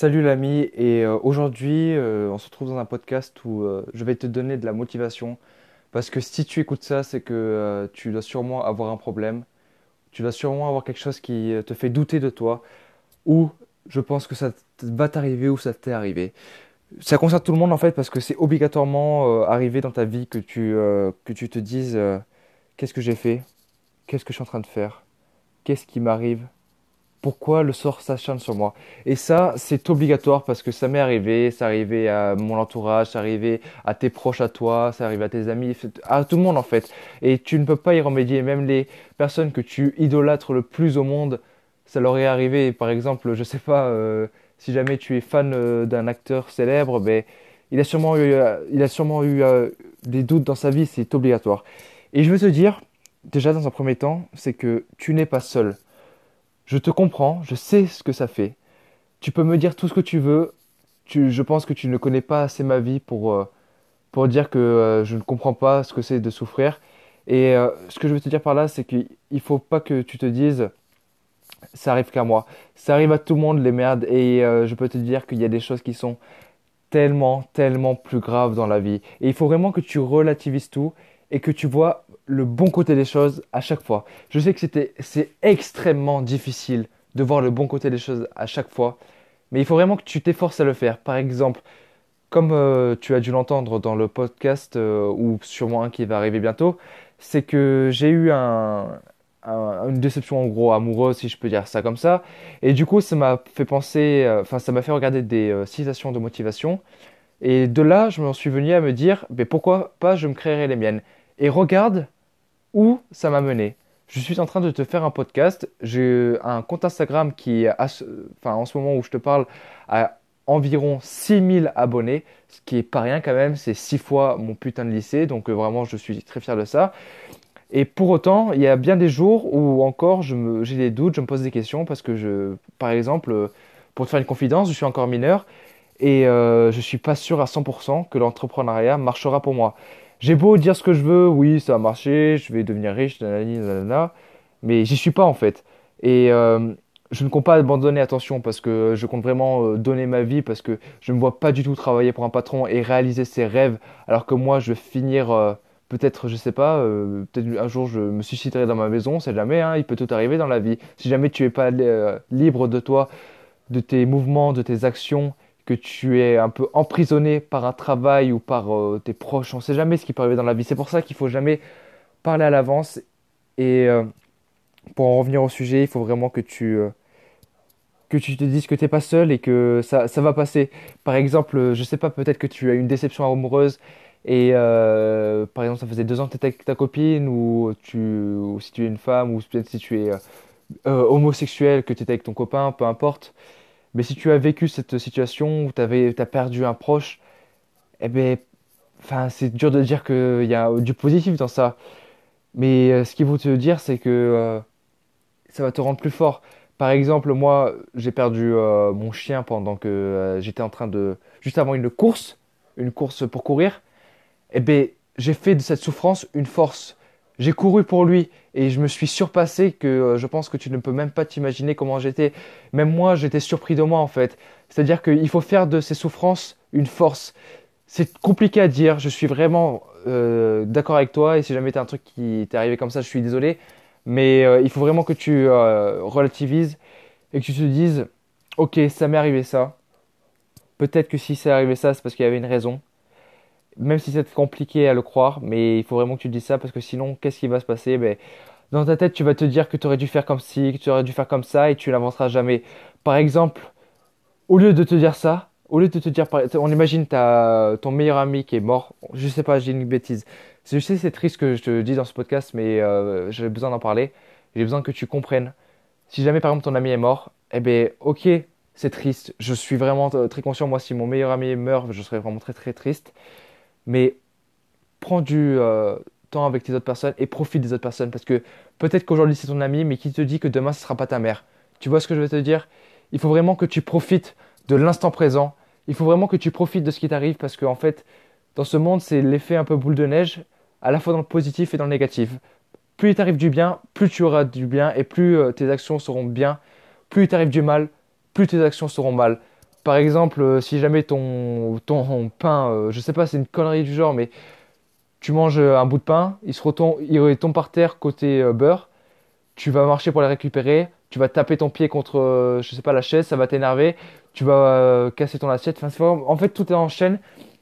Salut l'ami, et euh, aujourd'hui euh, on se retrouve dans un podcast où euh, je vais te donner de la motivation. Parce que si tu écoutes ça, c'est que tu dois sûrement avoir un problème, tu dois sûrement avoir quelque chose qui te fait douter de toi. Ou je pense que ça va t'arriver ou ça t'est arrivé. Ça concerne tout le monde en fait parce que c'est obligatoirement arrivé dans ta vie que tu, que tu te dises qu'est-ce que j'ai fait, qu'est-ce que je suis en train de faire, qu'est-ce qui m'arrive? Pourquoi le sort s'acharne sur moi. Et ça, c'est obligatoire parce que ça m'est arrivé, ça arrivé à mon entourage, ça arrivé à tes proches à toi, ça arrivé à tes amis, à tout le monde en fait. Et tu ne peux pas y remédier. Même les personnes que tu idolâtres le plus au monde, ça leur est arrivé. Par exemple, je sais pas, euh, si jamais tu es fan euh, d'un acteur célèbre, ben, il a sûrement eu, euh, il a sûrement eu des doutes dans sa vie, c'est obligatoire. Et je veux te dire, déjà dans un premier temps, c'est que tu n'es pas seul. Je te comprends, je sais ce que ça fait. Tu peux me dire tout ce que tu veux. Je pense que tu ne connais pas assez ma vie pour, euh, pour dire que euh, je ne comprends pas ce que c'est de souffrir. Et euh, ce que je veux te dire par là, c'est qu'il ne faut pas que tu te dises ça arrive qu'à moi. Ça arrive à tout le monde, les merdes. Et je peux te dire qu'il y a des choses qui sont tellement, tellement plus graves dans la vie. Et il faut vraiment que tu relativises tout et que tu vois le bon côté des choses à chaque fois. Je sais que c'était, c'est extrêmement difficile de voir le bon côté des choses à chaque fois, mais il faut vraiment que tu t'efforces à le faire. Par exemple, comme euh, tu as dû l'entendre dans le podcast, euh, ou sûrement un qui va arriver bientôt, c'est que j'ai eu un, une déception en gros amoureuse, si je peux dire ça comme ça. Et du coup, ça m'a fait penser, euh, enfin, ça m'a fait regarder des citations de motivation. Et de là, je m'en suis venu à me dire, mais pourquoi pas je me créerais les miennes. Et regarde où ça m'a mené. Je suis en train de te faire un podcast. J'ai un compte Instagram qui, enfin, en ce moment où je te parle, a environ 6000 abonnés, ce qui est pas rien quand même. C'est 6 fois mon putain de lycée, donc euh, vraiment, je suis très fier de ça. Et pour autant, il y a bien des jours où encore j'ai des doutes, je me pose des questions parce que je, par exemple, euh, pour te faire une confidence, je suis encore mineur et euh, je suis pas sûr à 100% que l'entrepreneuriat marchera pour moi. J'ai beau dire ce que je veux, oui, ça va marcher, je vais devenir riche, nanana, mais j'y suis pas en fait. Et euh, je ne compte pas abandonner, attention, parce que je compte vraiment euh, donner ma vie, parce que je ne me vois pas du tout travailler pour un patron et réaliser ses rêves, alors que moi, je vais finir, euh, peut-être, je sais pas, peut-être un jour, je me suiciderai dans ma maison, c'est jamais, hein, il peut tout arriver dans la vie. Si jamais tu es pas libre de toi, de tes mouvements, de tes actions, que tu es un peu emprisonné par un travail ou par euh, tes proches. On ne sait jamais ce qui peut arriver dans la vie. C'est pour ça qu'il faut jamais parler à l'avance. Et euh, pour en revenir au sujet, il faut vraiment que tu, euh, que tu te dises que tu n'es pas seul et que ça, ça va passer. Par exemple, je sais pas, peut-être que tu as une déception amoureuse et par exemple, ça faisait deux ans que tu étais avec ta copine ou, ou si tu es une femme ou peut-être si tu es homosexuel, que tu étais avec ton copain, peu importe. Mais si tu as vécu cette situation où tu as perdu un proche, eh ben, c'est dur de dire qu'il y a du positif dans ça. Mais euh, ce qu'il faut te dire, c'est que euh, ça va te rendre plus fort. Par exemple, moi, j'ai perdu euh, mon chien pendant que j'étais en train de, juste avant une course, une course pour courir. Eh ben, j'ai fait de cette souffrance une force. J'ai couru pour lui et je me suis surpassé que euh, je pense que tu ne peux même pas t'imaginer comment j'étais. Même moi, j'étais surpris de moi en fait. C'est-à-dire qu'il faut faire de ces souffrances une force. C'est compliqué à dire, je suis vraiment euh, d'accord avec toi et si jamais tu un truc qui t'est arrivé comme ça, je suis désolé. Mais euh, il faut vraiment que tu relativises et que tu te dises, ok, ça m'est arrivé ça. Peut-être que si c'est arrivé ça, c'est parce qu'il y avait une raison même si c'est compliqué à le croire, mais il faut vraiment que tu dises ça parce que sinon, qu'est-ce qui va se passer? Ben, Dans ta tête, tu vas te dire que tu aurais dû faire comme ci, que tu aurais dû faire comme ça et tu n'avanceras jamais. Par exemple, au lieu de te dire ça, au lieu de te dire, on imagine as ton meilleur ami qui est mort, je sais pas, j'ai une bêtise. Je sais c'est triste que je te dis dans ce podcast, mais euh, j'ai besoin d'en parler. J'ai besoin que tu comprennes. Si jamais par exemple ton ami est mort, eh ben ok, c'est triste. Je suis vraiment très conscient. Moi, si mon meilleur ami meurt, je serais vraiment très très triste mais prends du euh, temps avec tes autres personnes et profite des autres personnes parce que peut-être qu'aujourd'hui c'est ton ami, mais qui te dit que demain ce sera pas ta mère. Tu vois ce que je veux te dire? Il faut vraiment que tu profites de l'instant présent. Il faut vraiment que tu profites de ce qui t'arrive parce qu'en en fait, dans ce monde, c'est l'effet un peu boule de neige, à la fois dans le positif et dans le négatif. Plus il t'arrive du bien, plus tu auras du bien et plus euh, tes actions seront bien. Plus il t'arrive du mal, plus tes actions seront mal. Par exemple, euh, si jamais ton, ton pain, euh, je sais pas, c'est une connerie du genre, mais tu manges un bout de pain, il, se retombe, il tombe par terre côté beurre, tu vas marcher pour les récupérer, tu vas taper ton pied contre, je sais pas, la chaise, ça va t'énerver, tu vas casser ton assiette. Enfin, en fait, tout est en chaîne.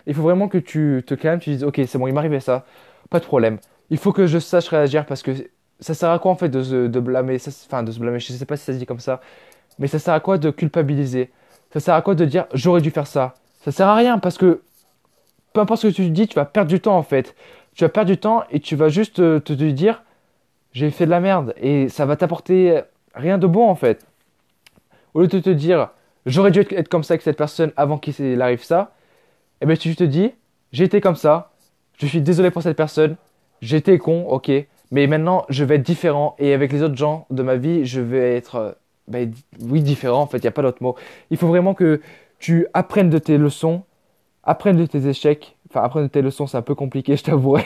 Il faut vraiment que tu te calmes, tu dises, ok, c'est bon, il m'arrivait ça, pas de problème. Il faut que je sache réagir parce que ça sert à quoi en fait de, de blâmer, enfin de se blâmer, je sais pas si ça se dit comme ça, mais ça sert à quoi de culpabiliser? Ça sert à quoi de dire j'aurais dû faire ça? Ça sert à rien parce que peu importe ce que tu dis, tu vas perdre du temps en fait. Tu vas perdre du temps et tu vas juste te, te dire j'ai fait de la merde et ça va t'apporter rien de bon en fait. Au lieu de te dire j'aurais dû être comme ça avec cette personne avant qu'il arrive ça, eh bien tu te dis j'ai été comme ça, je suis désolé pour cette personne, j'étais con, ok, mais maintenant je vais être différent et avec les autres gens de ma vie, je vais être ben, oui, différent, en fait, il n'y a pas d'autre mot. Il faut vraiment que tu apprennes de tes leçons, apprennes de tes échecs. Enfin, apprendre de tes leçons, c'est un peu compliqué, je t'avouerai.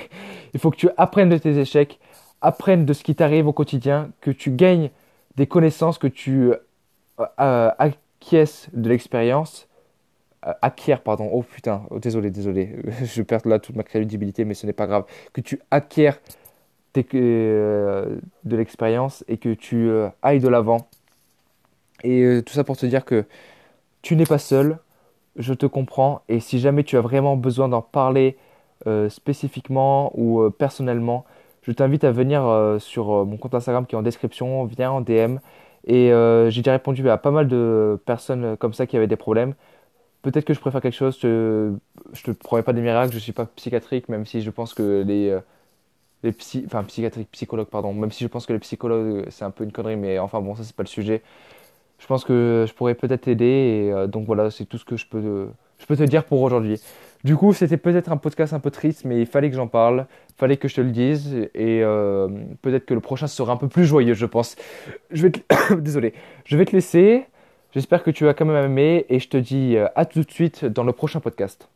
Il faut que tu apprennes de tes échecs, apprennes de ce qui t'arrive au quotidien, que tu gagnes des connaissances, que tu euh, euh acquiesces de l'expérience. Euh, acquiert, pardon. Oh putain, oh, désolé, désolé. je perds là toute ma crédibilité, mais ce n'est pas grave. Que tu acquiers euh, de l'expérience et que tu ailles de l'avant et euh, tout ça pour te dire que tu n'es pas seul, je te comprends, et si jamais tu as vraiment besoin d'en parler euh, spécifiquement ou euh, personnellement, je t'invite à venir sur mon compte Instagram qui est en description, viens en DM. Et j'ai déjà répondu à pas mal de personnes comme ça qui avaient des problèmes. Peut-être que je préfère quelque chose, je ne te promets pas des miracles, je ne suis pas psychiatrique, même si je pense que les, enfin psychiatriques, psychologues, pardon, même si je pense que les psychologues c'est un peu une connerie, mais enfin bon, ça c'est pas le sujet je pense que je pourrais peut-être t'aider. Et euh, donc voilà, c'est tout ce que je peux, je peux te dire pour aujourd'hui. Du coup, c'était peut-être un podcast un peu triste, mais il fallait que j'en parle, il fallait que je te le dise, et euh, peut-être que le prochain sera un peu plus joyeux, je pense. Je vais te... Désolé. Je vais te laisser. J'espère que tu as quand même aimé, et je te dis euh, à tout de suite dans le prochain podcast.